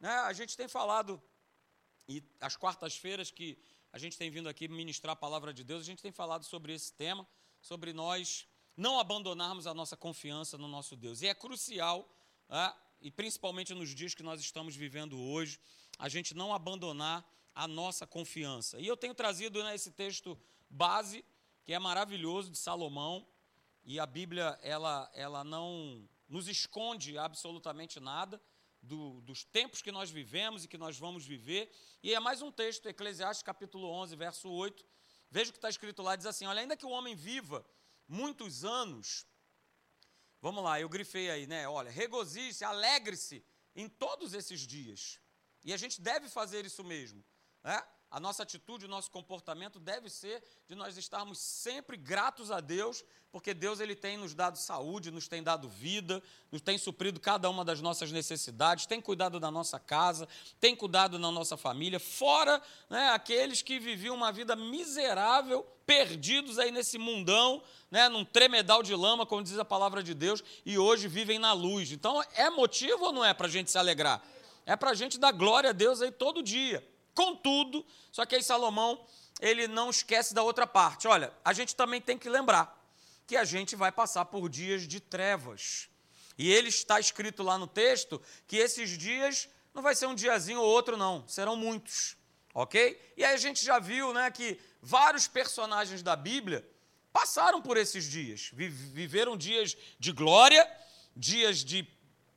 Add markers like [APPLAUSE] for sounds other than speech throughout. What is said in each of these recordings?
né, a gente tem falado, e as quartas-feiras que a gente tem vindo aqui ministrar a palavra de Deus, a gente tem falado sobre esse tema, sobre nós não abandonarmos a nossa confiança no nosso Deus. E é crucial, né, e principalmente nos dias que nós estamos vivendo hoje, a gente não abandonar a nossa confiança. E eu tenho trazido né, esse texto base, que é maravilhoso, de Salomão, e a Bíblia ela, ela não nos esconde absolutamente nada do, dos tempos que nós vivemos e que nós vamos viver. E é mais um texto, Eclesiastes capítulo 11, verso 8. Veja o que está escrito lá, diz assim, olha, ainda que o homem viva muitos anos, vamos lá, eu grifei aí, né, olha, regozije-se, alegre-se em todos esses dias. E a gente deve fazer isso mesmo. Né? A nossa atitude, o nosso comportamento deve ser de nós estarmos sempre gratos a Deus, porque Deus ele tem nos dado saúde, nos tem dado vida, nos tem suprido cada uma das nossas necessidades, tem cuidado da nossa casa, tem cuidado da nossa família, fora né, aqueles que viviam uma vida miserável, perdidos aí nesse mundão, né, num tremedal de lama, como diz a palavra de Deus, e hoje vivem na luz. Então, é motivo ou não é para a gente se alegrar? É para a gente dar glória a Deus aí todo dia. Contudo, só que aí Salomão, ele não esquece da outra parte. Olha, a gente também tem que lembrar que a gente vai passar por dias de trevas. E ele está escrito lá no texto que esses dias não vai ser um diazinho ou outro, não, serão muitos. Ok? E aí a gente já viu né, que vários personagens da Bíblia passaram por esses dias, viveram dias de glória, dias de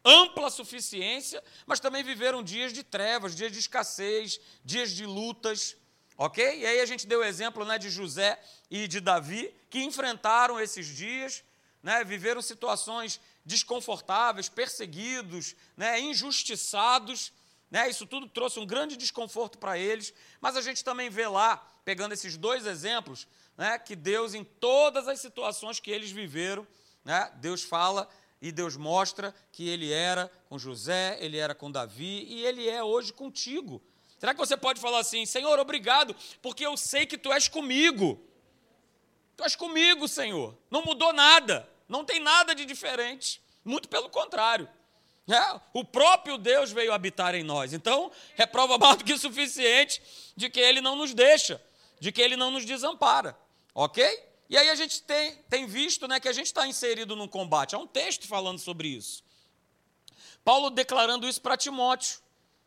ampla suficiência, mas também viveram dias de trevas, dias de escassez, dias de lutas, ok? E aí a gente deu o exemplo né, de José e de Davi, que enfrentaram esses dias, né, viveram situações desconfortáveis, perseguidos, né, injustiçados, né, isso tudo trouxe um grande desconforto para eles, mas a gente também vê lá, pegando esses dois exemplos, né, que Deus, em todas as situações que eles viveram, né, Deus fala e Deus mostra que ele era com José, ele era com Davi e ele é hoje contigo. Será que você pode falar assim, Senhor, obrigado, porque eu sei que tu és comigo. Tu és comigo, Senhor. Não mudou nada, não tem nada de diferente. Muito pelo contrário. É, o próprio Deus veio habitar em nós. Então, é prova mais do que suficiente de que Ele não nos deixa, de que Ele não nos desampara. Ok? E aí a gente tem, tem visto né, que a gente está inserido num combate. Há um texto falando sobre isso. Paulo declarando isso para Timóteo.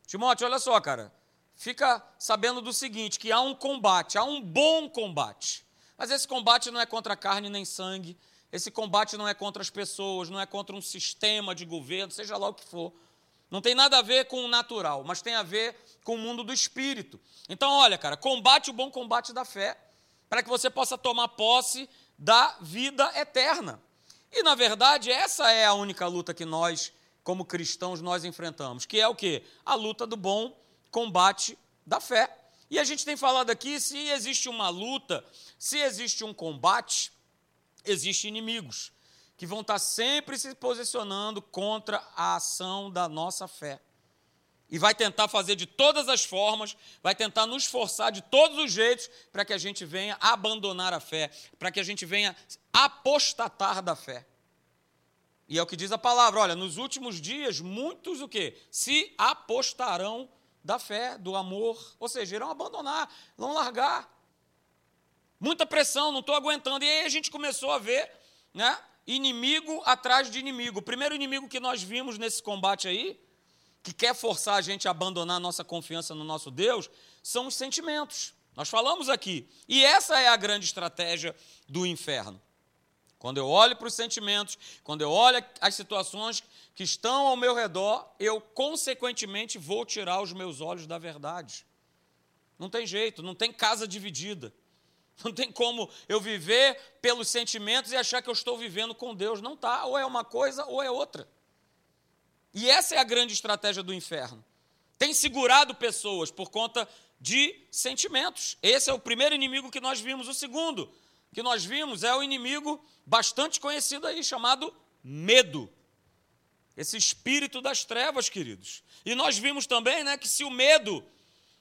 Timóteo, olha só, cara. Fica sabendo do seguinte: que há um combate, há um bom combate. Mas esse combate não é contra carne nem sangue. Esse combate não é contra as pessoas, não é contra um sistema de governo, seja lá o que for. Não tem nada a ver com o natural, mas tem a ver com o mundo do espírito. Então, olha, cara, combate o bom combate da fé para que você possa tomar posse da vida eterna. E na verdade, essa é a única luta que nós, como cristãos, nós enfrentamos, que é o quê? A luta do bom combate da fé. E a gente tem falado aqui, se existe uma luta, se existe um combate, existem inimigos que vão estar sempre se posicionando contra a ação da nossa fé e vai tentar fazer de todas as formas, vai tentar nos forçar de todos os jeitos para que a gente venha abandonar a fé, para que a gente venha apostatar da fé. E é o que diz a palavra, olha, nos últimos dias muitos o quê? Se apostarão da fé, do amor, ou seja, irão abandonar, vão largar. Muita pressão, não estou aguentando. E aí a gente começou a ver, né, inimigo atrás de inimigo. O primeiro inimigo que nós vimos nesse combate aí que quer forçar a gente a abandonar a nossa confiança no nosso Deus são os sentimentos. Nós falamos aqui. E essa é a grande estratégia do inferno. Quando eu olho para os sentimentos, quando eu olho as situações que estão ao meu redor, eu consequentemente vou tirar os meus olhos da verdade. Não tem jeito, não tem casa dividida. [LAUGHS] Não tem como eu viver pelos sentimentos e achar que eu estou vivendo com Deus. Não está, ou é uma coisa ou é outra. E essa é a grande estratégia do inferno. Tem segurado pessoas por conta de sentimentos. Esse é o primeiro inimigo que nós vimos. O segundo que nós vimos é o inimigo bastante conhecido aí, chamado medo. Esse espírito das trevas, queridos. E nós vimos também né, que se o medo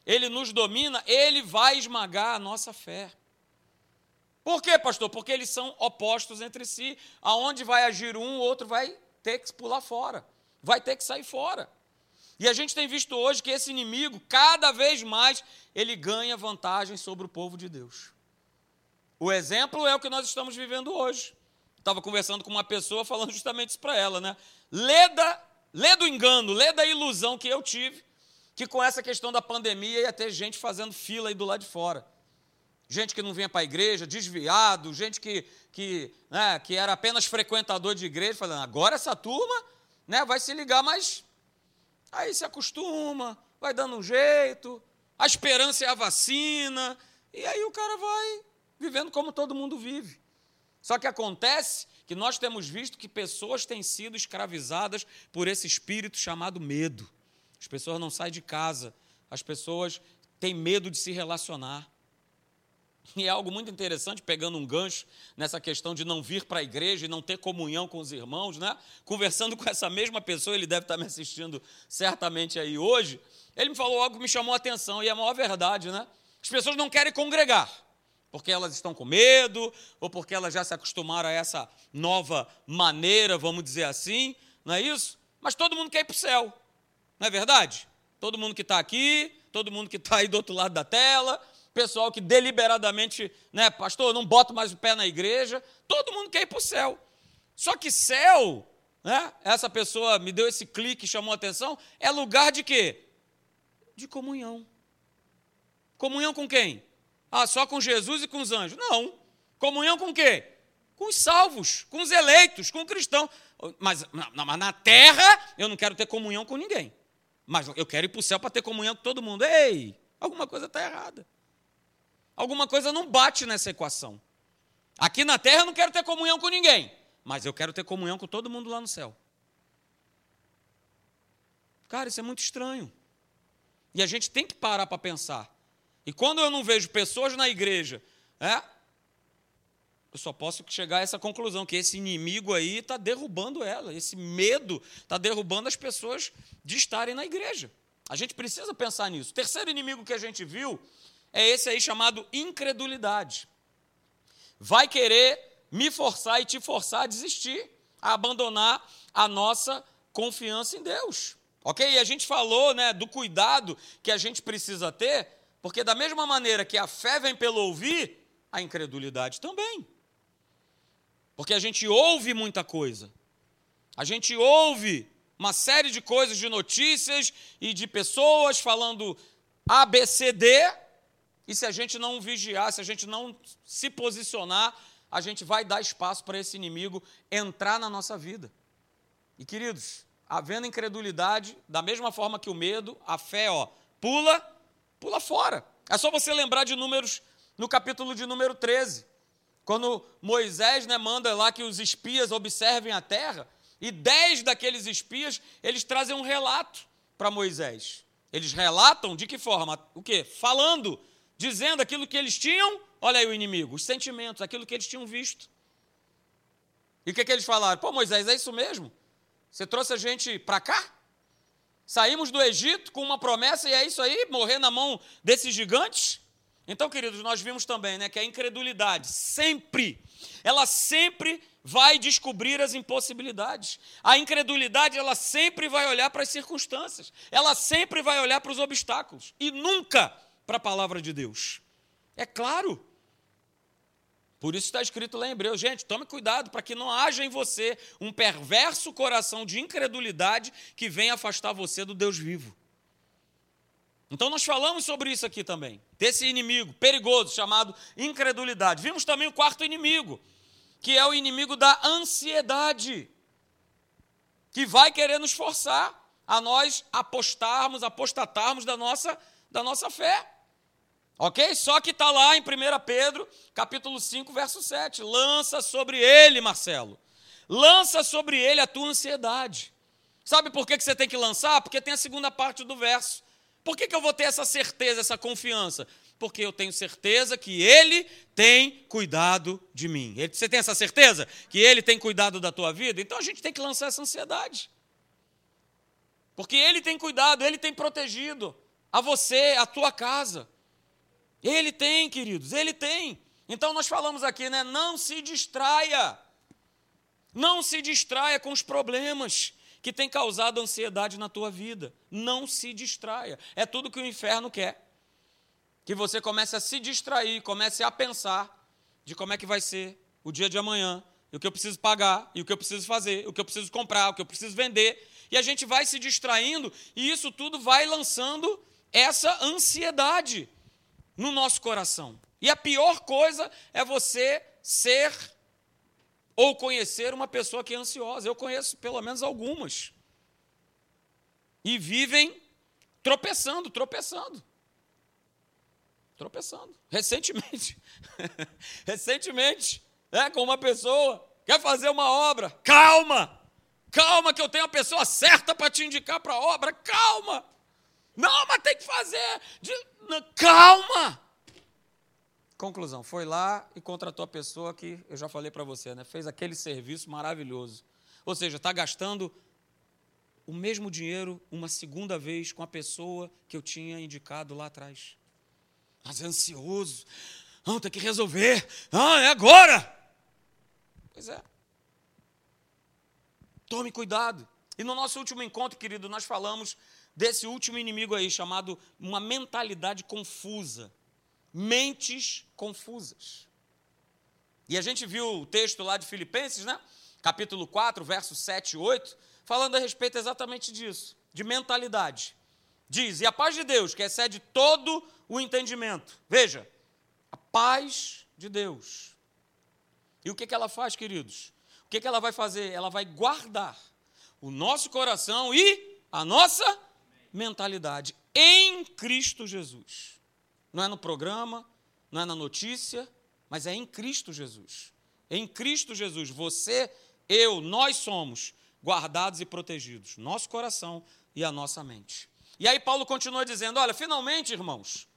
ele nos domina, ele vai esmagar a nossa fé. Por quê, pastor? Porque eles são opostos entre si. Aonde vai agir um, o outro vai ter que pular fora vai ter que sair fora. E a gente tem visto hoje que esse inimigo, cada vez mais, ele ganha vantagem sobre o povo de Deus. O exemplo é o que nós estamos vivendo hoje. Estava conversando com uma pessoa falando justamente isso para ela, né? Lê, da, lê do engano, lê da ilusão que eu tive, que com essa questão da pandemia ia ter gente fazendo fila aí do lado de fora. Gente que não vinha para a igreja, desviado, gente que, que, né, que era apenas frequentador de igreja, falando, agora essa turma né, vai se ligar, mas aí se acostuma, vai dando um jeito, a esperança é a vacina, e aí o cara vai vivendo como todo mundo vive. Só que acontece que nós temos visto que pessoas têm sido escravizadas por esse espírito chamado medo. As pessoas não saem de casa, as pessoas têm medo de se relacionar. E é algo muito interessante, pegando um gancho nessa questão de não vir para a igreja e não ter comunhão com os irmãos, né? Conversando [LAUGHS] com essa mesma pessoa, ele deve estar me assistindo certamente aí hoje. Ele me falou algo que me chamou a atenção, e é a maior verdade, né? As pessoas não querem congregar, porque elas estão com medo, ou porque elas já se acostumaram a essa nova maneira, vamos dizer assim, não é isso? Mas todo mundo quer ir para o céu, não é verdade? Todo mundo que está aqui, todo mundo que está aí do outro lado da tela, pessoal que deliberadamente, né, pastor, não boto mais o pé na igreja, todo mundo quer ir para o céu. Só que céu, né, essa pessoa me deu esse clique, chamou a atenção, é lugar de quê? De comunhão. Comunhão com quem? Ah, só com Jesus e com os anjos. Não. Comunhão com quê? Com os salvos, com os eleitos, com o cristão. Mas, mas na terra eu não quero ter comunhão com ninguém. Mas eu quero ir para o céu para ter comunhão com todo mundo. Ei, alguma coisa está errada. Alguma coisa não bate nessa equação. Aqui na terra eu não quero ter comunhão com ninguém, mas eu quero ter comunhão com todo mundo lá no céu. Cara, isso é muito estranho. E a gente tem que parar para pensar. E quando eu não vejo pessoas na igreja, é, eu só posso chegar a essa conclusão, que esse inimigo aí está derrubando ela, esse medo está derrubando as pessoas de estarem na igreja. A gente precisa pensar nisso. Terceiro inimigo que a gente viu é esse aí chamado incredulidade. Vai querer me forçar e te forçar a desistir, a abandonar a nossa confiança em Deus. Ok? E a gente falou né, do cuidado que a gente precisa ter, porque da mesma maneira que a fé vem pelo ouvir, a incredulidade também. Porque a gente ouve muita coisa. A gente ouve uma série de coisas, de notícias e de pessoas falando A, B, C, D, e se a gente não vigiar, se a gente não se posicionar, a gente vai dar espaço para esse inimigo entrar na nossa vida. E queridos, havendo incredulidade, da mesma forma que o medo, a fé, ó, pula, pula fora. É só você lembrar de números no capítulo de número 13, quando Moisés né, manda lá que os espias observem a terra, e dez daqueles espias, eles trazem um relato para Moisés. Eles relatam de que forma? O quê? Falando dizendo aquilo que eles tinham, olha aí o inimigo, os sentimentos, aquilo que eles tinham visto. E o que, que eles falaram? Pô, Moisés, é isso mesmo? Você trouxe a gente para cá? Saímos do Egito com uma promessa e é isso aí, morrer na mão desses gigantes? Então, queridos, nós vimos também né, que a incredulidade sempre, ela sempre vai descobrir as impossibilidades. A incredulidade, ela sempre vai olhar para as circunstâncias, ela sempre vai olhar para os obstáculos e nunca para a palavra de Deus. É claro. Por isso está escrito lá em Hebreus. Gente, tome cuidado para que não haja em você um perverso coração de incredulidade que venha afastar você do Deus vivo. Então nós falamos sobre isso aqui também, desse inimigo perigoso chamado incredulidade. Vimos também o quarto inimigo, que é o inimigo da ansiedade, que vai querer nos forçar a nós apostarmos, apostatarmos da nossa, da nossa fé. Ok? Só que está lá em 1 Pedro, capítulo 5, verso 7. Lança sobre ele, Marcelo. Lança sobre ele a tua ansiedade. Sabe por que você tem que lançar? Porque tem a segunda parte do verso. Por que, que eu vou ter essa certeza, essa confiança? Porque eu tenho certeza que Ele tem cuidado de mim. Você tem essa certeza? Que Ele tem cuidado da tua vida? Então a gente tem que lançar essa ansiedade. Porque Ele tem cuidado, Ele tem protegido a você, a tua casa. Ele tem, queridos, ele tem. Então nós falamos aqui, né? Não se distraia. Não se distraia com os problemas que tem causado ansiedade na tua vida. Não se distraia. É tudo que o inferno quer. Que você comece a se distrair, comece a pensar de como é que vai ser o dia de amanhã, e o que eu preciso pagar, e o que eu preciso fazer, o que eu preciso comprar, o que eu preciso vender. E a gente vai se distraindo, e isso tudo vai lançando essa ansiedade no nosso coração. E a pior coisa é você ser ou conhecer uma pessoa que é ansiosa. Eu conheço pelo menos algumas. E vivem tropeçando, tropeçando. Tropeçando. Recentemente. [LAUGHS] Recentemente, é, com uma pessoa, quer fazer uma obra. Calma! Calma, que eu tenho a pessoa certa para te indicar para a obra. Calma! Não, mas tem que fazer. Calma! Conclusão, foi lá e contratou a pessoa que eu já falei para você, né? Fez aquele serviço maravilhoso. Ou seja, está gastando o mesmo dinheiro uma segunda vez com a pessoa que eu tinha indicado lá atrás. Mas é ansioso. Não, tem que resolver. Ah, é agora. Pois é. Tome cuidado. E no nosso último encontro, querido, nós falamos desse último inimigo aí, chamado uma mentalidade confusa mentes confusas. E a gente viu o texto lá de Filipenses, né? Capítulo 4, versos 7 e 8, falando a respeito exatamente disso, de mentalidade. Diz: "E a paz de Deus, que excede todo o entendimento". Veja, a paz de Deus. E o que, que ela faz, queridos? O que, que ela vai fazer? Ela vai guardar o nosso coração e a nossa mentalidade em Cristo Jesus não é no programa, não é na notícia, mas é em Cristo Jesus. Em Cristo Jesus, você, eu, nós somos guardados e protegidos, nosso coração e a nossa mente. E aí Paulo continua dizendo: olha, finalmente, irmãos,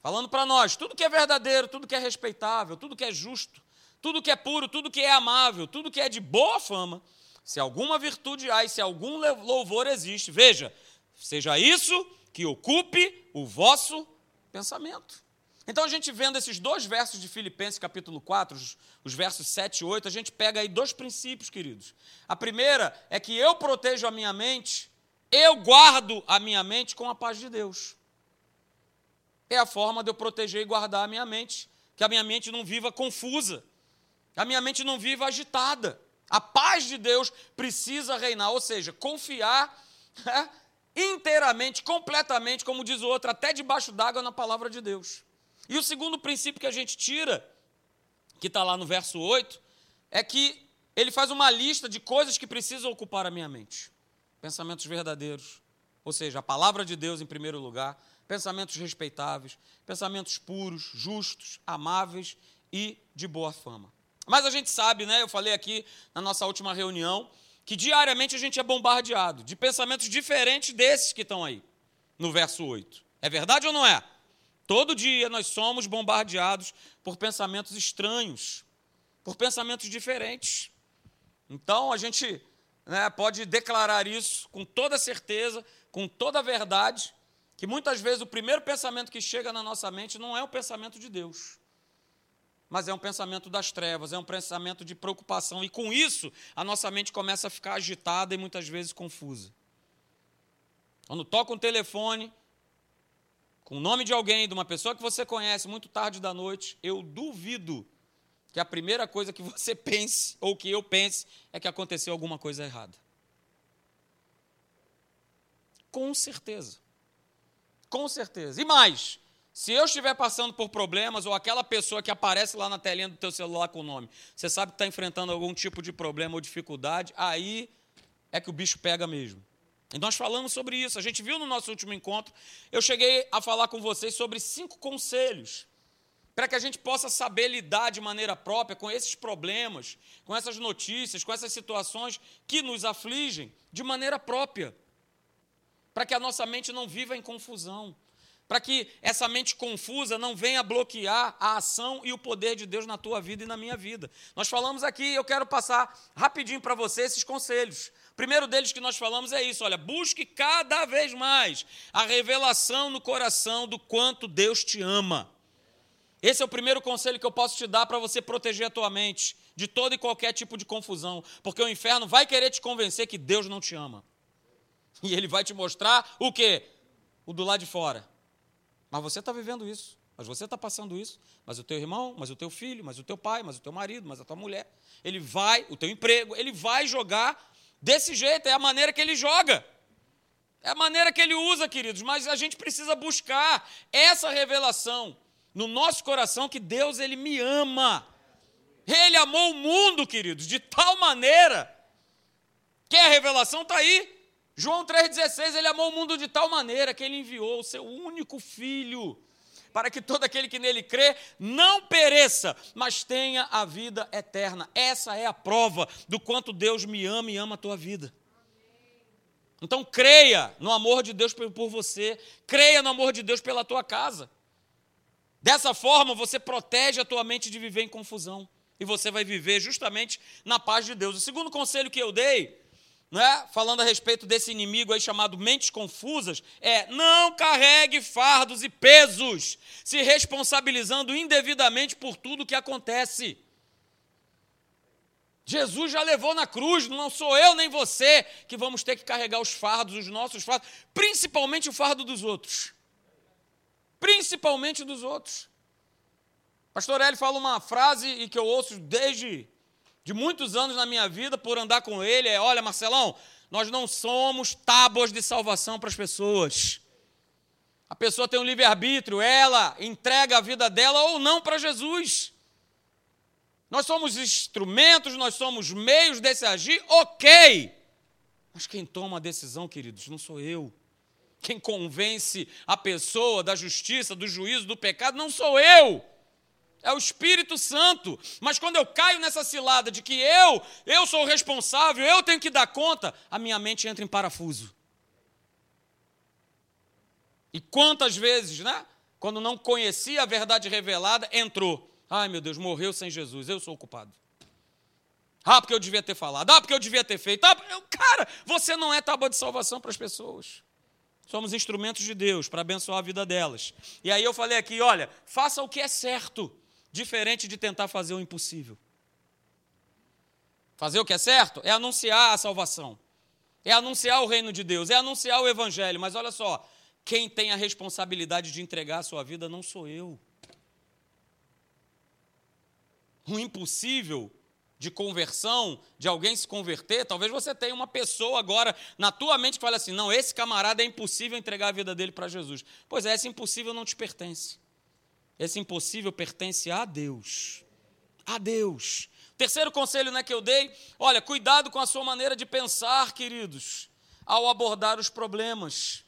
falando para nós, tudo que é verdadeiro, tudo que é respeitável, tudo que é justo, tudo que é puro, tudo que é amável, tudo que é de boa fama, se alguma virtude há e se algum louvor existe, veja, seja isso que ocupe o vosso pensamento. Então, a gente vendo esses dois versos de Filipenses, capítulo 4, os, os, versos 7 e 8, a gente pega aí dois princípios, queridos. A primeira é que eu protejo a minha mente, eu guardo a minha mente com a paz de Deus. É a forma de eu proteger e guardar a minha mente, que a minha mente não viva confusa, que a minha mente não viva agitada. A paz de Deus precisa reinar, ou seja, confiar né, inteiramente, completamente, como diz o outro, até debaixo d'água na palavra de Deus. E o segundo princípio que a gente tira, que está lá no verso 8, é que ele faz uma lista de coisas que precisam ocupar a minha mente. Pensamentos verdadeiros, ou seja, a palavra de Deus em primeiro lugar, pensamentos respeitáveis, pensamentos puros, justos, amáveis e de boa fama. Mas a gente sabe, né? Eu falei aqui na nossa última reunião que diariamente a gente é bombardeado de pensamentos diferentes desses que estão aí, no verso 8. É verdade ou não é? Todo dia nós somos bombardeados por pensamentos estranhos, por pensamentos diferentes. Então a gente né, pode declarar isso com toda certeza, com toda verdade, que muitas vezes o primeiro pensamento que chega na nossa mente não é o pensamento de Deus mas é um pensamento das trevas, é um pensamento de preocupação, e com isso a nossa mente começa a ficar agitada e muitas vezes confusa. Quando toca um telefone, com o nome de alguém, de uma pessoa que você conhece, muito tarde da noite, eu duvido que a primeira coisa que você [LAUGHS] pense, ou que eu pense, é que aconteceu alguma coisa errada. Com certeza. Com certeza. E mais, se eu estiver passando por problemas, ou aquela pessoa que aparece lá na telinha do teu celular com o nome, você sabe que está enfrentando algum tipo de problema ou dificuldade, aí é que o bicho pega mesmo. E nós falamos sobre isso. A gente viu no nosso último encontro, eu cheguei a falar com vocês sobre cinco conselhos para que a gente possa saber lidar de maneira própria com esses problemas, com essas notícias, com essas situações que nos afligem de maneira própria. Para que a nossa mente não viva em confusão para que essa mente confusa não venha bloquear a ação e o poder de Deus na tua vida e na minha vida. Nós falamos aqui, eu quero passar rapidinho para você esses conselhos. O primeiro deles que nós falamos é isso: olha, busque cada vez mais a revelação no coração do quanto Deus te ama. Esse é o primeiro conselho que eu posso te dar para você proteger a tua mente de todo e qualquer tipo de confusão, porque o inferno vai querer te convencer que Deus não te ama. E ele vai te mostrar o quê? O do lado de fora. Mas você está vivendo isso, mas você está passando isso, mas o teu irmão, mas o teu filho, mas o teu pai, mas o teu marido, mas a tua mulher. Ele vai, o teu emprego, ele vai jogar desse jeito, é a maneira que ele joga. É a maneira que ele usa, queridos, mas a gente precisa buscar essa revelação no nosso coração que Deus ele me ama. Ele amou o mundo, queridos, de tal maneira que a revelação está aí. João 3,16, ele amou o mundo de tal maneira que ele enviou o seu único filho, para que todo aquele que nele crê não pereça, mas tenha a vida eterna. Essa é a prova do quanto Deus me ama e ama a tua vida. Então creia no amor de Deus por você, creia no amor de Deus pela tua casa. Dessa forma, você protege a tua mente de viver em confusão. E você vai viver justamente na paz de Deus. O segundo conselho que eu dei, né, falando a respeito desse inimigo aí chamado mentes confusas, é não carregue fardos e pesos, se responsabilizando indevidamente por tudo que acontece. Jesus já levou na cruz, não sou eu nem você que vamos ter que carregar os fardos, os nossos fardos, principalmente o fardo dos outros principalmente dos outros. Pastor Eli fala uma frase e que eu ouço desde de muitos anos na minha vida por andar com ele, é, olha, Marcelão, nós não somos tábuas de salvação para as pessoas. A pessoa tem um livre-arbítrio, ela entrega a vida dela ou não para Jesus. Nós somos instrumentos, nós somos meios desse agir, ok. Mas quem toma a decisão, queridos, não sou eu. Quem convence a pessoa da justiça, do juízo, do pecado, não sou eu. É o Espírito Santo. Mas quando eu caio nessa cilada de que eu, eu sou o responsável, eu tenho que dar conta, a minha mente entra em parafuso. E quantas vezes, né? Quando não conhecia a verdade revelada, entrou. Ai meu Deus, morreu sem Jesus, eu sou o culpado. Ah, porque eu devia ter falado. Ah, porque eu devia ter feito. Ah, cara, você não é tábua de salvação para as pessoas. Somos instrumentos de Deus para abençoar a vida delas. E aí eu falei aqui: olha, faça o que é certo, diferente de tentar fazer o impossível. Fazer o que é certo é anunciar a salvação, é anunciar o reino de Deus, é anunciar o evangelho. Mas olha só, quem tem a responsabilidade de entregar a sua vida não sou eu. O impossível de conversão, de alguém se converter, talvez você tenha uma pessoa agora na tua mente que fale assim: não, esse camarada é impossível entregar a vida dele para Jesus. Pois é, esse impossível não te pertence. Esse impossível pertence a Deus. A Deus. Terceiro conselho né, que eu dei: olha, cuidado com a sua maneira de pensar, queridos, ao abordar os problemas.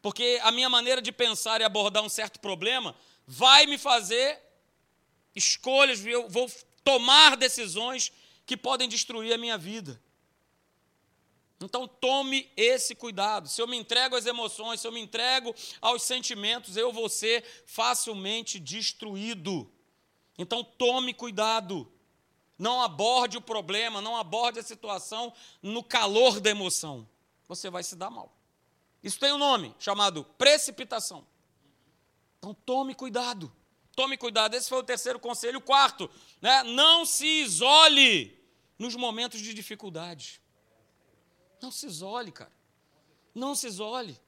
Porque a minha maneira de pensar e abordar um certo problema vai me fazer escolhas, eu vou tomar decisões que podem destruir a minha vida. Então tome esse cuidado. Se eu me entrego às emoções, se eu me entrego aos sentimentos, eu vou ser facilmente destruído. Então tome cuidado. Não aborde o problema, não aborde a situação no calor da emoção. Você vai se dar mal. Isso tem um nome chamado precipitação. Então tome cuidado. Tome cuidado, esse foi o terceiro conselho. O quarto, né? não se isole nos momentos de dificuldade. Não se isole, cara. Não se isole.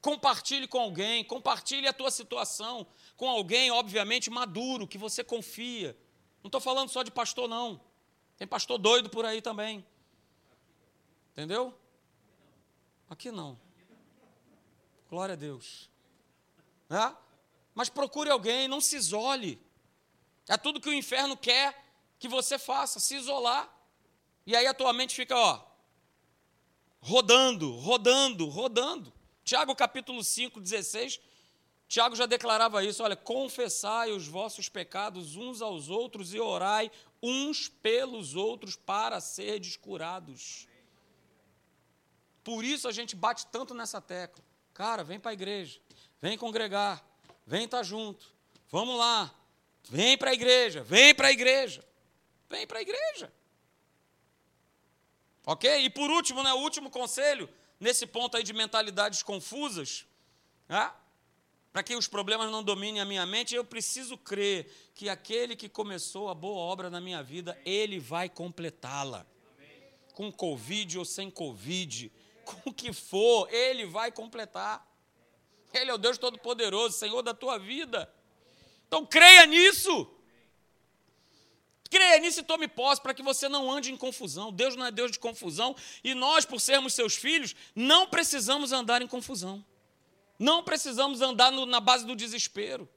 Compartilhe com alguém, compartilhe a tua situação com alguém, obviamente, maduro, que você confia. Não estou falando só de pastor, não. Tem pastor doido por aí também. Entendeu? Aqui não. Glória a Deus. É? Mas procure alguém, não se isole. É tudo que o inferno quer que você faça, se isolar. E aí a tua mente fica, ó, rodando, rodando, rodando. Tiago capítulo 5, 16, Tiago já declarava isso, olha, confessai os vossos pecados uns aos outros e orai uns pelos outros para serdes curados. Por isso a gente bate tanto nessa tecla. Cara, vem para a igreja, vem congregar, vem estar tá junto. Vamos lá. Vem para a igreja, vem para a igreja. Vem para a igreja. Ok? E por último, né, o último conselho, nesse ponto aí de mentalidades confusas, né, para que os problemas não dominem a minha mente, eu preciso crer que aquele que começou a boa obra na minha vida, ele vai completá-la. Com Covid ou sem Covid, [LAUGHS] com o que for, ele vai completar. Ele é o Deus Todo-Poderoso, Senhor da tua vida. Então creia nisso. Creia nisso e tome posse para que você não ande em confusão. Deus não é Deus de confusão e nós, por sermos seus filhos, não precisamos andar em confusão. Não precisamos andar no, na base do desespero.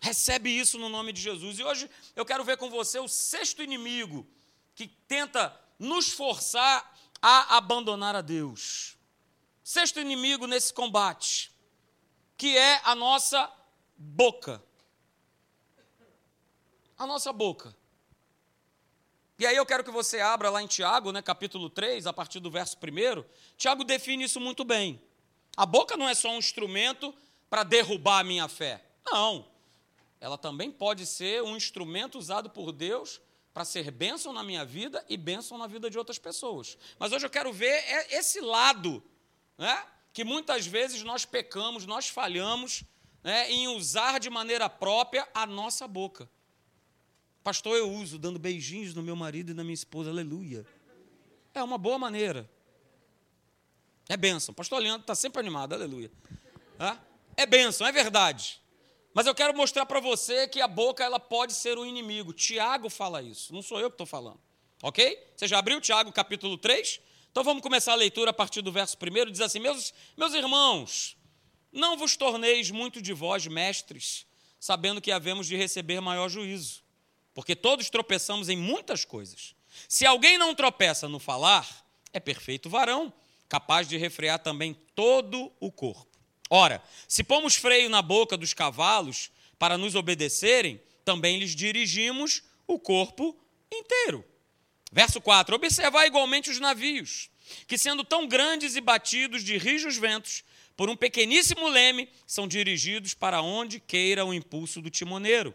Recebe isso no nome de Jesus. E hoje eu quero ver com você o sexto inimigo que tenta nos forçar a abandonar a Deus. Sexto inimigo nesse combate, que é a nossa boca. A nossa boca. E aí eu quero que você abra lá em Tiago, né, capítulo 3, a partir do verso 1. Tiago define isso muito bem. A boca não é só um instrumento para derrubar a minha fé. Não. Ela também pode ser um instrumento usado por Deus para ser bênção na minha vida e bênção na vida de outras pessoas. Mas hoje eu quero ver é esse lado, né, que muitas vezes nós pecamos, nós falhamos né, em usar de maneira própria a nossa boca. Pastor, eu uso dando beijinhos no meu marido e na minha esposa, aleluia. É uma boa maneira. É bênção. Pastor Leandro está sempre animado, aleluia. É bênção, é verdade. Mas eu quero mostrar para você que a boca ela pode ser um inimigo. Tiago fala isso, não sou eu que estou falando. Ok? Você já abriu Tiago capítulo 3? Então vamos começar a leitura a partir do verso 1. Diz assim: meus, meus irmãos, não vos torneis muito de vós mestres, sabendo que havemos de receber maior juízo. Porque todos tropeçamos em muitas coisas. Se alguém não tropeça no falar, é perfeito varão capaz de refrear também todo o corpo. Ora, se pomos freio na boca dos cavalos para nos obedecerem, também lhes dirigimos o corpo inteiro. Verso 4: Observar igualmente os navios, que sendo tão grandes e batidos de rijos ventos, por um pequeníssimo leme, são dirigidos para onde queira o impulso do timoneiro.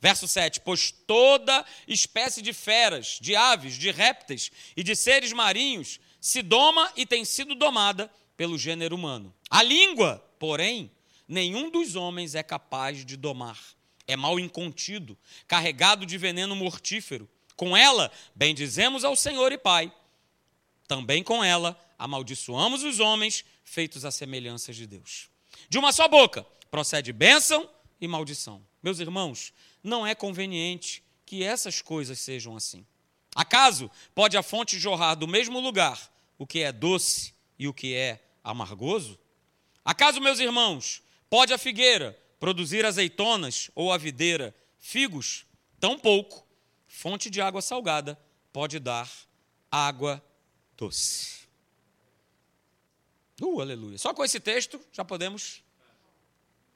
Verso 7: Pois toda espécie de feras, de aves, de répteis e de seres marinhos se doma e tem sido domada pelo gênero humano. A língua, porém, nenhum dos homens é capaz de domar. É mal incontido, carregado de veneno mortífero. Com ela, bendizemos ao Senhor e Pai. Também com ela, amaldiçoamos os homens, feitos à semelhança de Deus. De uma só boca procede bênção e maldição. Meus irmãos, não é conveniente que essas coisas sejam assim. Acaso pode a fonte jorrar do mesmo lugar o que é doce e o que é amargoso? Acaso, meus irmãos, pode a figueira produzir azeitonas ou a videira figos? Tampouco, fonte de água salgada pode dar água doce. Uh, aleluia. Só com esse texto já podemos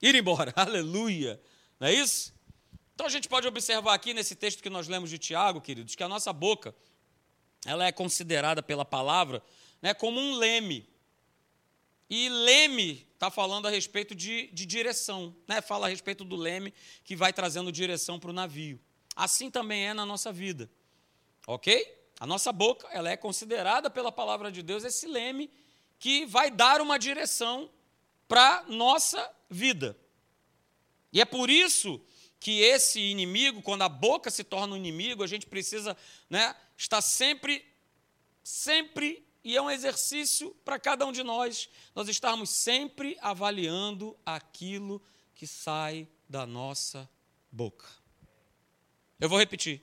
ir embora. [LAUGHS] Aleluia. Não é isso? Então a gente pode observar aqui nesse texto que nós lemos de Tiago, queridos, que a nossa boca ela é considerada pela palavra né, como um leme. E leme está falando a respeito de, de direção, né? fala a respeito do leme que vai trazendo direção para o navio. Assim também é na nossa vida, ok? A nossa boca ela é considerada pela palavra de Deus esse leme que vai dar uma direção para nossa vida. E é por isso que esse inimigo, quando a boca se torna um inimigo, a gente precisa né, estar sempre, sempre e é um exercício para cada um de nós, nós estarmos sempre avaliando aquilo que sai da nossa boca. Eu vou repetir.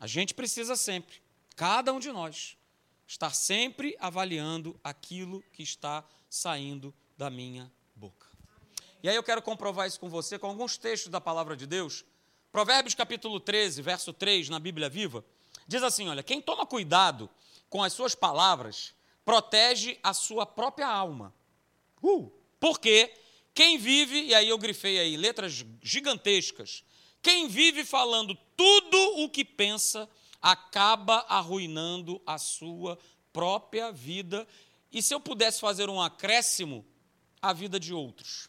A gente precisa sempre, cada um de nós, estar sempre avaliando aquilo que está saindo da minha boca. E aí eu quero comprovar isso com você com alguns textos da palavra de Deus. Provérbios capítulo 13, verso 3, na Bíblia Viva, diz assim: Olha, quem toma cuidado com as suas palavras, protege a sua própria alma. Uh, porque Quem vive, e aí eu grifei aí, letras gigantescas, quem vive falando tudo o que pensa, acaba arruinando a sua própria vida. E se eu pudesse fazer um acréscimo, a vida de outros.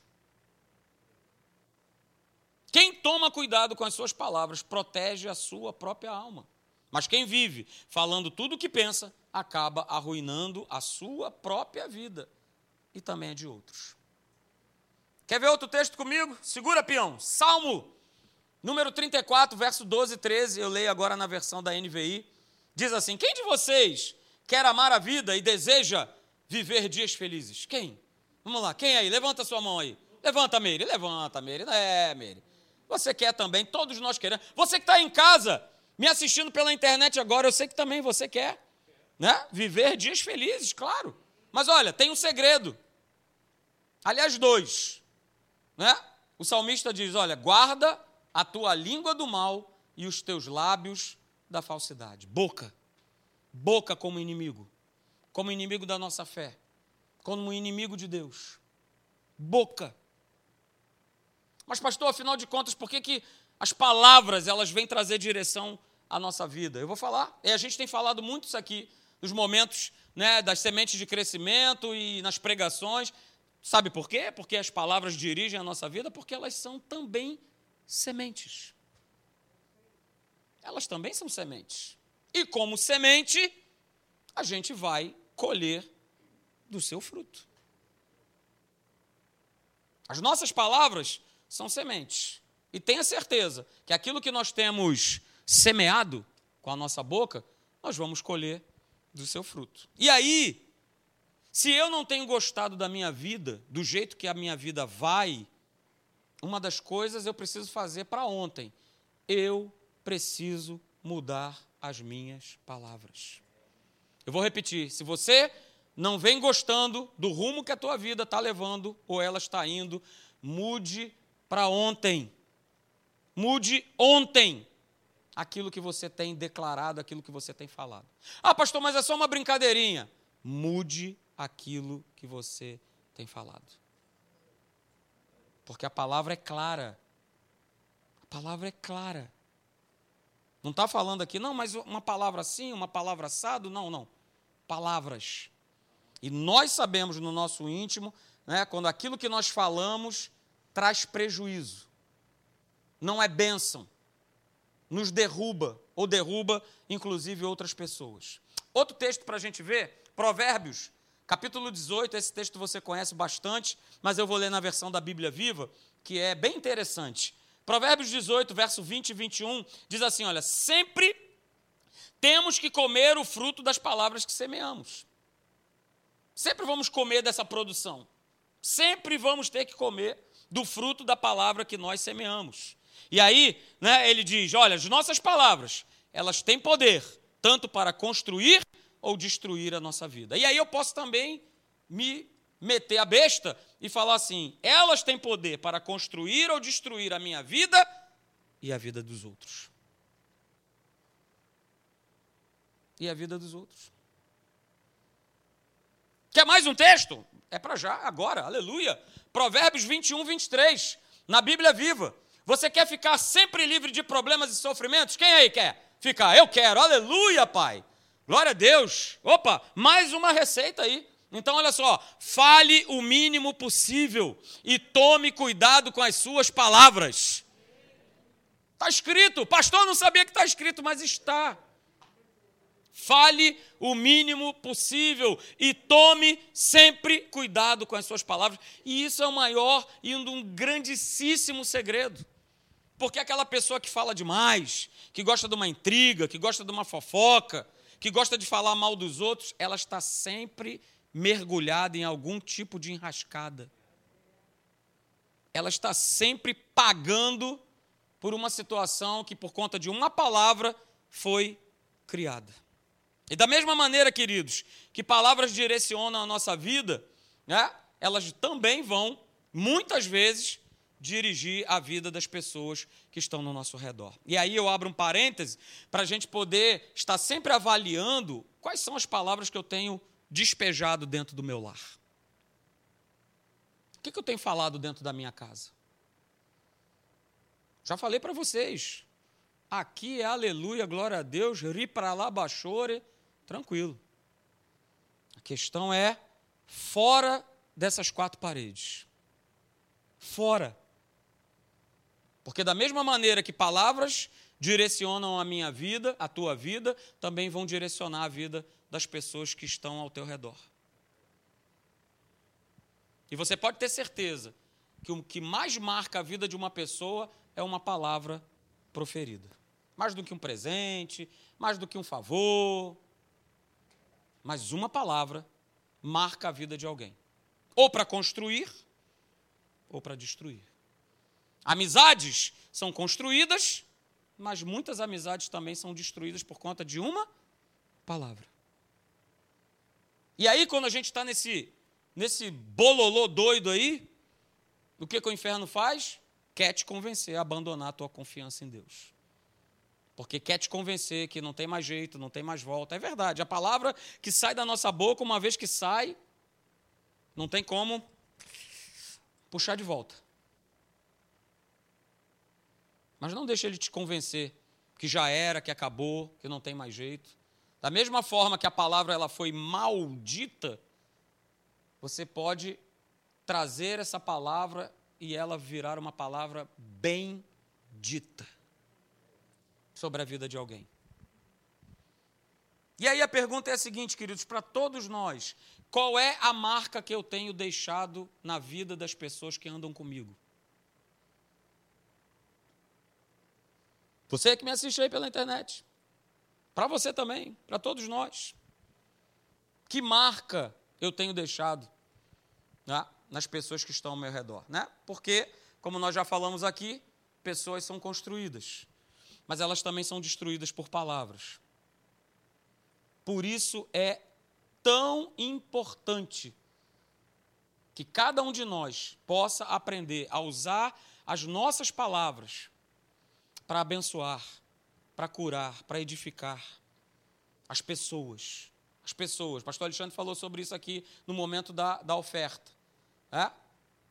Quem toma cuidado com as suas palavras protege a sua própria alma. Mas quem vive falando tudo o que pensa, acaba arruinando a sua própria vida e também a de outros. Quer ver outro texto comigo? Segura, peão. Salmo número 34, verso 12 e 13. Eu leio agora na versão da NVI. Diz assim: Quem de vocês quer amar a vida e deseja viver dias felizes? Quem? Vamos lá, quem aí? Levanta sua mão aí. Levanta, Meire, levanta, Meire. É, Meire. Você quer também, todos nós queremos. Você que está em casa, me assistindo pela internet agora, eu sei que também você quer. Né? Viver dias felizes, claro. Mas olha, tem um segredo. Aliás, dois. Né? O salmista diz: Olha, guarda a tua língua do mal e os teus lábios da falsidade. Boca. Boca como inimigo. Como inimigo da nossa fé como inimigo de Deus. Boca. Mas, pastor, afinal de contas, por que, que as palavras elas vêm trazer direção à nossa vida? Eu vou falar. E a gente tem falado muito isso aqui nos momentos né, das sementes de crescimento e nas pregações. Sabe por quê? Porque as palavras dirigem a nossa vida, porque elas são também sementes. Elas também são sementes. E como semente, a gente vai colher do seu fruto. As nossas palavras são sementes. E tenha certeza que aquilo que nós temos semeado com a nossa boca, nós vamos colher do seu fruto. E aí, se eu não tenho gostado da minha vida, do jeito que a minha vida vai, uma das coisas eu preciso fazer para ontem. Eu preciso mudar as minhas palavras. Eu vou repetir: se você não vem gostando do rumo que a tua vida está levando ou ela está indo, mude para ontem. Mude ontem aquilo que você tem declarado, aquilo que você tem falado. Ah, pastor, mas é só uma brincadeirinha. Mude aquilo que você tem falado. Porque a palavra é clara. A palavra é clara. Não está falando aqui, não, mas uma palavra assim, uma palavra assado, não, não. Palavras. E nós sabemos no nosso íntimo, né, quando aquilo que nós falamos traz prejuízo, não é bênção, nos derruba, ou derruba, inclusive, outras pessoas. Outro texto para a gente ver, Provérbios, capítulo 18, esse texto você conhece bastante, mas eu vou ler na versão da Bíblia Viva, que é bem interessante. Provérbios 18, verso 20 e 21, diz assim: Olha, sempre temos que comer o fruto das palavras que semeamos. Sempre vamos comer dessa produção. Sempre vamos ter que comer do fruto da palavra que nós semeamos. E aí, né, ele diz: olha, as nossas palavras, elas têm poder tanto para construir ou destruir a nossa vida. E aí eu posso também me meter a besta e falar assim: elas têm poder para construir ou destruir a minha vida e a vida dos outros. E a vida dos outros. Quer mais um texto? É para já, agora, aleluia. Provérbios 21, 23, na Bíblia Viva. Você quer ficar sempre livre de problemas e sofrimentos? Quem aí quer ficar? Eu quero, aleluia, Pai. Glória a Deus. Opa, mais uma receita aí. Então, olha só, fale o mínimo possível e tome cuidado com as suas palavras. Está escrito, pastor não sabia que está escrito, mas está. Fale o mínimo possível e tome sempre cuidado com as suas palavras. E isso é o maior e um grandíssimo segredo. Porque aquela pessoa que fala demais, que gosta de uma intriga, que gosta de uma fofoca, que gosta de falar mal dos outros, ela está sempre mergulhada em algum tipo de enrascada. Ela está sempre pagando por uma situação que, por conta de uma palavra, foi criada. E da mesma maneira, queridos, que palavras direcionam a nossa vida, né, elas também vão, muitas vezes, dirigir a vida das pessoas que estão no nosso redor. E aí eu abro um parêntese para a gente poder estar sempre avaliando quais são as palavras que eu tenho despejado dentro do meu lar. que, que eu tenho falado dentro da minha casa? Já falei para vocês. Aqui é aleluia, glória a Deus, ri para lá, baixore, tranquilo. A questão é fora dessas quatro paredes. Fora. Porque da mesma maneira que palavras direcionam a minha vida, a tua vida, também vão direcionar a vida das pessoas que estão ao teu redor. E você pode ter certeza que o que mais marca a vida de uma pessoa é uma palavra proferida. Mais do que um presente, mais do que um favor. Mas uma palavra marca a vida de alguém. Ou para construir, ou para destruir. Amizades são construídas, mas muitas amizades também são destruídas por conta de uma palavra. E aí, quando a gente está nesse nesse bololô doido aí, o que, que o inferno faz? Quer te convencer a abandonar a tua confiança em Deus. Porque quer te convencer que não tem mais jeito, não tem mais volta. É verdade. A palavra que sai da nossa boca, uma vez que sai, não tem como puxar de volta. Mas não deixe ele te convencer que já era, que acabou, que não tem mais jeito. Da mesma forma que a palavra ela foi maldita, você pode trazer essa palavra e ela virar uma palavra bem dita sobre a vida de alguém. E aí a pergunta é a seguinte, queridos, para todos nós: qual é a marca que eu tenho deixado na vida das pessoas que andam comigo? Você que me assiste aí pela internet. Para você também, para todos nós. Que marca eu tenho deixado né, nas pessoas que estão ao meu redor. Né? Porque, como nós já falamos aqui, pessoas são construídas, mas elas também são destruídas por palavras. Por isso é tão importante que cada um de nós possa aprender a usar as nossas palavras para abençoar, para curar, para edificar as pessoas. As pessoas. O pastor Alexandre falou sobre isso aqui no momento da, da oferta. É?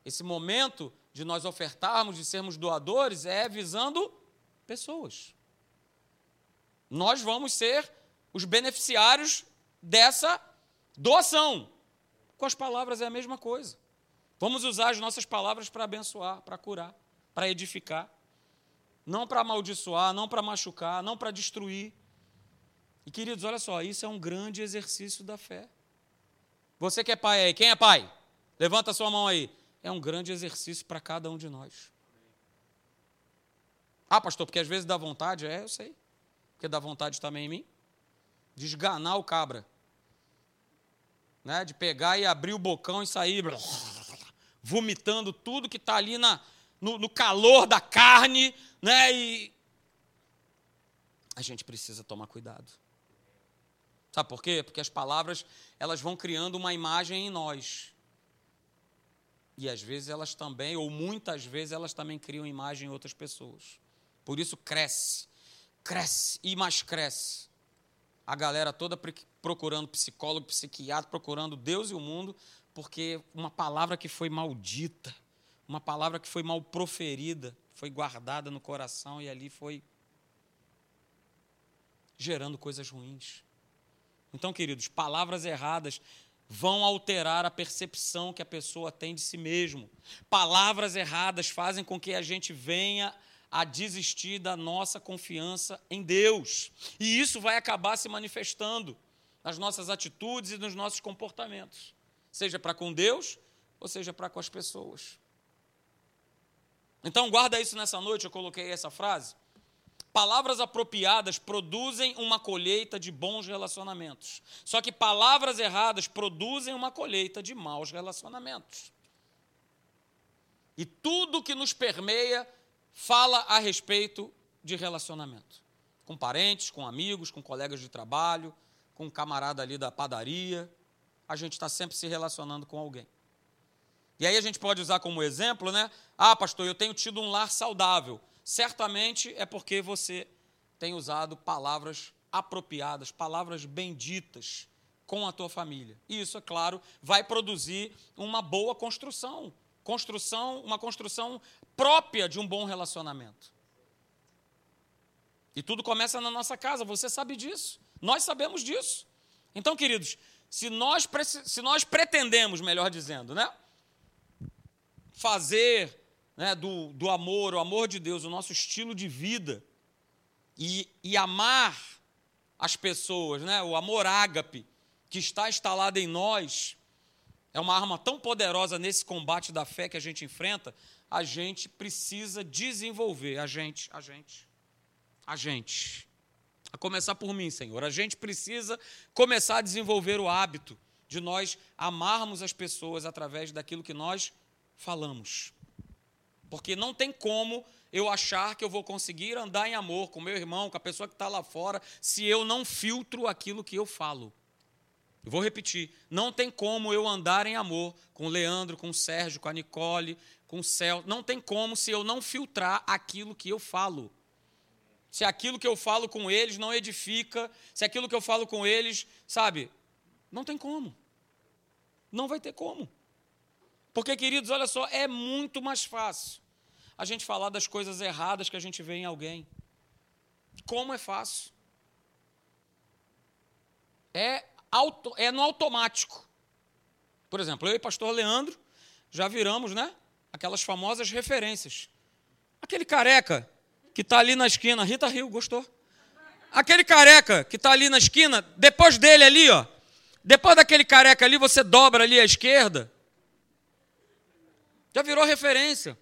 Esse momento de nós ofertarmos, de sermos doadores, é visando pessoas. Nós vamos ser os beneficiários dessa doação. Com as palavras é a mesma coisa. Vamos usar as nossas palavras para abençoar, para curar, para edificar. Não para amaldiçoar, não para machucar, não para destruir. E queridos, olha só, isso é um grande exercício da fé. Você que é pai aí, quem é pai? Levanta sua mão aí. É um grande exercício para cada um de nós. Ah, pastor, porque às vezes dá vontade. É, eu sei. Porque dá vontade também em mim. De esganar o cabra. Né? De pegar e abrir o bocão e sair vomitando tudo que está ali na, no, no, calor da carne. Né? E a gente precisa tomar cuidado. Sabe por quê? Porque as palavras elas vão criando uma imagem em nós. E às vezes elas também, ou muitas vezes elas também criam imagem em outras pessoas. Por isso cresce, cresce e mais cresce. A galera toda procurando psicólogo, psiquiatra, procurando Deus e o mundo, porque uma palavra que foi maldita, uma palavra que foi mal proferida, foi guardada no coração e ali foi gerando coisas ruins. Então, queridos, palavras erradas vão alterar a percepção que a pessoa tem de si mesmo. Palavras erradas fazem com que a gente venha a desistir da nossa confiança em Deus. E isso vai acabar se manifestando nas nossas atitudes e nos nossos comportamentos, seja para com Deus ou seja para com as pessoas. Então, guarda isso nessa noite, eu coloquei essa frase. Palavras apropriadas produzem uma colheita de bons relacionamentos. Só que palavras erradas produzem uma colheita de maus relacionamentos. E tudo que nos permeia fala a respeito de relacionamento. Com parentes, com amigos, com colegas de trabalho, com um camarada ali da padaria. A gente está sempre se relacionando com alguém. E aí a gente pode usar como exemplo, né? Ah, pastor, eu tenho tido um lar saudável certamente é porque você tem usado palavras apropriadas, palavras benditas com a tua família. E isso, é claro, vai produzir uma boa construção construção, uma construção própria de um bom relacionamento. E tudo começa na nossa casa, você sabe disso. Nós sabemos disso. Então, queridos, se nós, se nós pretendemos, melhor dizendo, né, fazer né, do, do amor, o amor de Deus, o nosso estilo de vida, e, e amar as pessoas, né, o amor ágape, que está instalado em nós, é uma arma tão poderosa nesse combate da fé que a gente enfrenta, a gente precisa desenvolver, a gente, a gente, a gente. A começar por mim, Senhor. A gente precisa começar a desenvolver o hábito de nós amarmos as pessoas através daquilo que nós falamos. Porque não tem como eu achar que eu vou conseguir andar em amor com meu irmão, com a pessoa que está lá fora, se eu não filtro aquilo que eu falo. Eu vou repetir: não tem como eu andar em amor com o Leandro, com o Sérgio, com a Nicole, com o Céu. Não tem como se eu não filtrar aquilo que eu falo se aquilo que eu falo com eles não edifica, se aquilo que eu falo com eles, sabe, não tem como. Não vai ter como. Porque, queridos, olha só, é muito mais fácil a gente falar das coisas erradas que a gente vê em alguém. Como é fácil. É, auto, é no automático. Por exemplo, eu e o pastor Leandro já viramos, né? Aquelas famosas referências. Aquele careca que está ali na esquina. Rita riu, gostou. Aquele careca que está ali na esquina, depois dele ali, ó. Depois daquele careca ali, você dobra ali à esquerda. Já virou referência.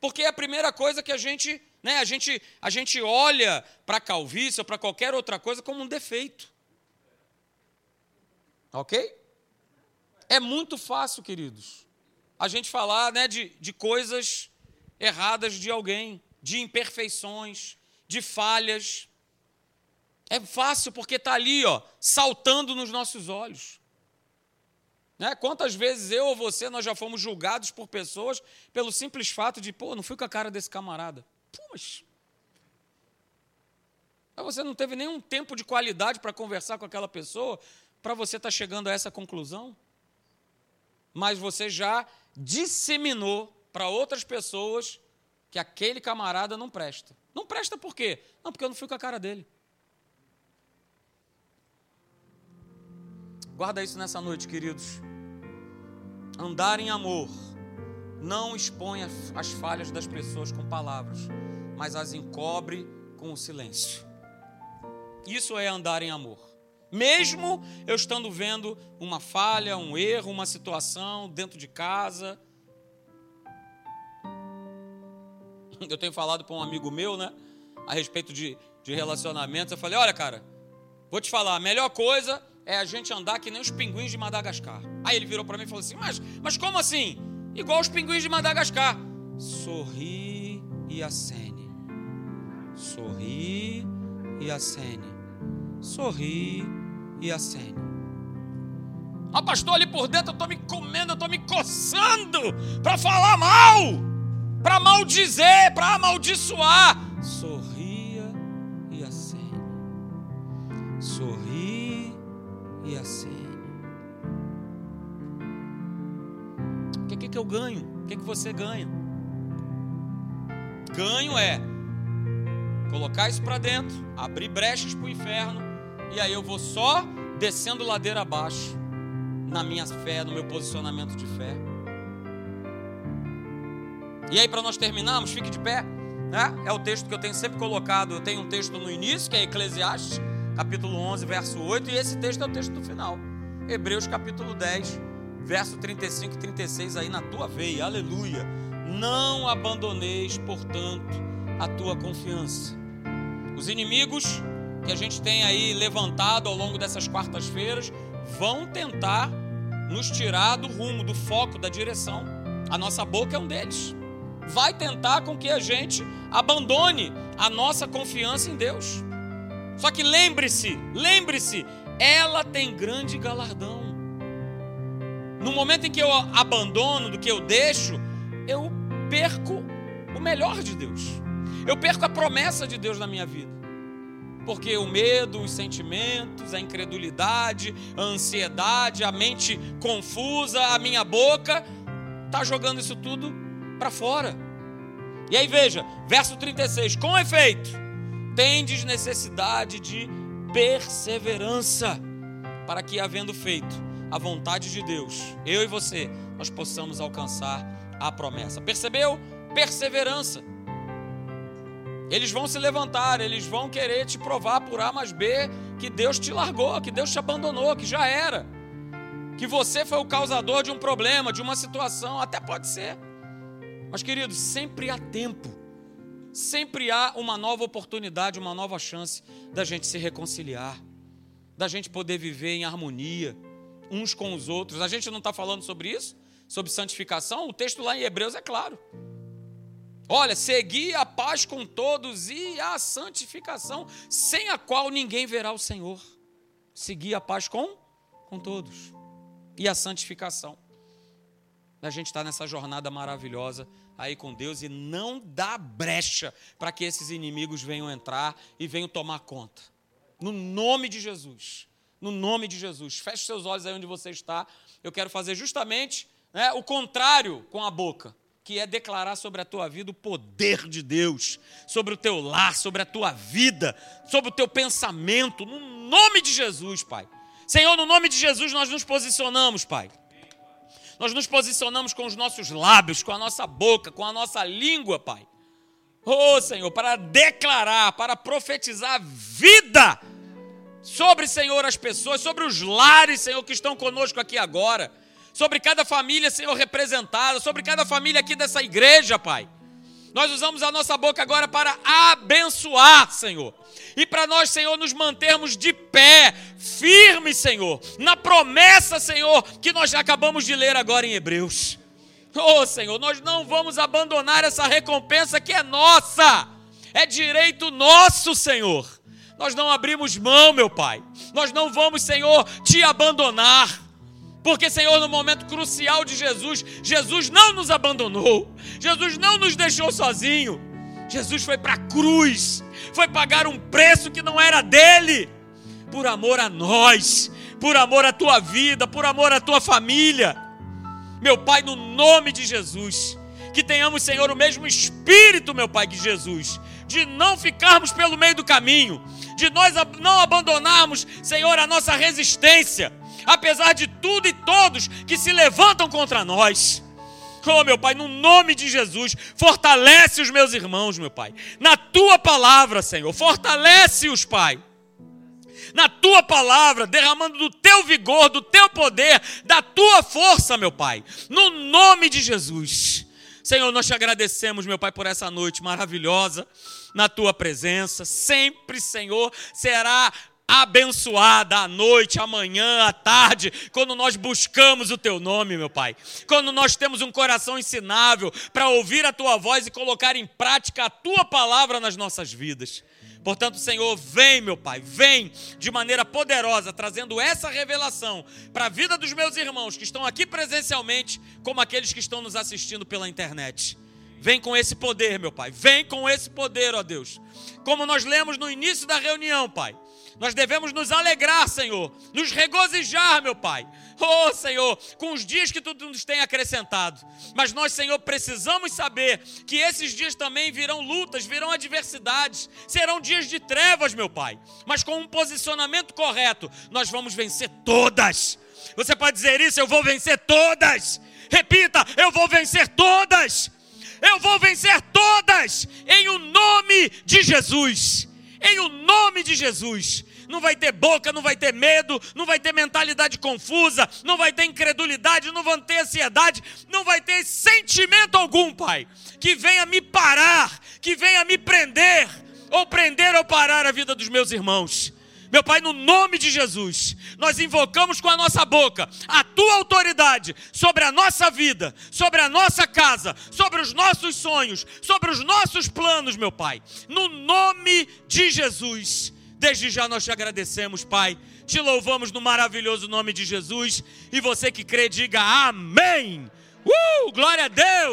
Porque é a primeira coisa que a gente, né, a gente, a gente olha para a calvície ou para qualquer outra coisa como um defeito. Ok? É muito fácil, queridos, a gente falar né, de, de coisas erradas de alguém de imperfeições, de falhas. É fácil porque está ali, ó, saltando nos nossos olhos. Né? Quantas vezes eu ou você nós já fomos julgados por pessoas pelo simples fato de, pô, não fui com a cara desse camarada. Puxa. Mas você não teve nenhum tempo de qualidade para conversar com aquela pessoa para você estar tá chegando a essa conclusão? Mas você já disseminou para outras pessoas que aquele camarada não presta. Não presta por quê? Não, porque eu não fui com a cara dele. Guarda isso nessa noite, queridos. Andar em amor não expõe as falhas das pessoas com palavras, mas as encobre com o silêncio. Isso é andar em amor. Mesmo eu estando vendo uma falha, um erro, uma situação dentro de casa, eu tenho falado para um amigo meu, né? A respeito de, de relacionamentos. Eu falei: olha, cara, vou te falar, a melhor coisa é a gente andar que nem os pinguins de Madagascar. Aí ele virou para mim e falou assim: mas, mas como assim? Igual os pinguins de Madagascar. Sorri e acene. Sorri e acene. Sorri e acene. Ah, pastor, ali por dentro eu estou me comendo, eu estou me coçando para falar mal para maldizer, para amaldiçoar. Sorria e acene. Sorri e acene. O que, que, que eu ganho? O que, que você ganha? Ganho é colocar isso para dentro, abrir brechas para o inferno, e aí eu vou só descendo ladeira abaixo na minha fé, no meu posicionamento de fé. E aí, para nós terminarmos, fique de pé. Né? É o texto que eu tenho sempre colocado. Eu tenho um texto no início, que é Eclesiastes, capítulo 11, verso 8. E esse texto é o texto do final. Hebreus, capítulo 10, verso 35 e 36, aí na tua veia. Aleluia. Não abandoneis, portanto, a tua confiança. Os inimigos que a gente tem aí levantado ao longo dessas quartas-feiras vão tentar nos tirar do rumo, do foco, da direção. A nossa boca é um deles vai tentar com que a gente abandone a nossa confiança em Deus. Só que lembre-se, lembre-se, ela tem grande galardão. No momento em que eu abandono, do que eu deixo, eu perco o melhor de Deus. Eu perco a promessa de Deus na minha vida. Porque o medo, os sentimentos, a incredulidade, a ansiedade, a mente confusa, a minha boca está jogando isso tudo para fora. E aí veja, verso 36, com efeito, tendes necessidade de perseverança, para que havendo feito a vontade de Deus, eu e você, nós possamos alcançar a promessa. Percebeu? Perseverança. Eles vão se levantar, eles vão querer te provar por A mais B que Deus te largou, que Deus te abandonou, que já era. Que você foi o causador de um problema, de uma situação, até pode ser. Mas, queridos, sempre há tempo. Sempre há uma nova oportunidade, uma nova chance da gente se reconciliar, da gente poder viver em harmonia uns com os outros. A gente não está falando sobre isso? Sobre santificação? O texto lá em Hebreus é claro. Olha, segui a paz com todos e a santificação, sem a qual ninguém verá o Senhor. Seguir a paz com, com todos. E a santificação. A gente está nessa jornada maravilhosa aí com Deus e não dá brecha para que esses inimigos venham entrar e venham tomar conta. No nome de Jesus. No nome de Jesus. Feche seus olhos aí onde você está. Eu quero fazer justamente né, o contrário com a boca que é declarar sobre a tua vida o poder de Deus, sobre o teu lar, sobre a tua vida, sobre o teu pensamento, no nome de Jesus, Pai. Senhor, no nome de Jesus nós nos posicionamos, Pai. Nós nos posicionamos com os nossos lábios, com a nossa boca, com a nossa língua, Pai. Oh, Senhor, para declarar, para profetizar vida sobre, Senhor, as pessoas, sobre os lares, Senhor, que estão conosco aqui agora sobre cada família, Senhor, representada, sobre cada família aqui dessa igreja, Pai. Nós usamos a nossa boca agora para abençoar, Senhor. E para nós, Senhor, nos mantermos de pé, firmes, Senhor, na promessa, Senhor, que nós acabamos de ler agora em Hebreus. Oh, Senhor, nós não vamos abandonar essa recompensa que é nossa, é direito nosso, Senhor. Nós não abrimos mão, meu Pai. Nós não vamos, Senhor, te abandonar. Porque, Senhor, no momento crucial de Jesus, Jesus não nos abandonou, Jesus não nos deixou sozinho. Jesus foi para a cruz, foi pagar um preço que não era dele, por amor a nós, por amor à tua vida, por amor à tua família. Meu Pai, no nome de Jesus, que tenhamos, Senhor, o mesmo espírito, meu Pai, que Jesus, de não ficarmos pelo meio do caminho, de nós não abandonarmos, Senhor, a nossa resistência apesar de tudo e todos que se levantam contra nós. Oh, meu Pai, no nome de Jesus, fortalece os meus irmãos, meu Pai. Na tua palavra, Senhor, fortalece-os, Pai. Na tua palavra, derramando do teu vigor, do teu poder, da tua força, meu Pai. No nome de Jesus. Senhor, nós te agradecemos, meu Pai, por essa noite maravilhosa na tua presença. Sempre, Senhor, será abençoada à noite, amanhã, à tarde, quando nós buscamos o teu nome, meu Pai. Quando nós temos um coração ensinável para ouvir a tua voz e colocar em prática a tua palavra nas nossas vidas. Portanto, Senhor, vem, meu Pai, vem de maneira poderosa, trazendo essa revelação para a vida dos meus irmãos que estão aqui presencialmente, como aqueles que estão nos assistindo pela internet. Vem com esse poder, meu Pai. Vem com esse poder, ó Deus. Como nós lemos no início da reunião, Pai. Nós devemos nos alegrar, Senhor, nos regozijar, meu Pai. Oh, Senhor, com os dias que tu nos tem acrescentado. Mas nós, Senhor, precisamos saber que esses dias também virão lutas, virão adversidades, serão dias de trevas, meu Pai. Mas com um posicionamento correto, nós vamos vencer todas. Você pode dizer isso? Eu vou vencer todas. Repita, eu vou vencer todas. Eu vou vencer todas em o nome de Jesus em o nome de Jesus. Não vai ter boca, não vai ter medo, não vai ter mentalidade confusa, não vai ter incredulidade, não vai ter ansiedade, não vai ter sentimento algum, Pai, que venha me parar, que venha me prender, ou prender ou parar a vida dos meus irmãos. Meu Pai, no nome de Jesus, nós invocamos com a nossa boca a tua autoridade sobre a nossa vida, sobre a nossa casa, sobre os nossos sonhos, sobre os nossos planos, meu Pai. No nome de Jesus. Desde já nós te agradecemos, Pai. Te louvamos no maravilhoso nome de Jesus. E você que crê, diga amém. Uh, glória a Deus.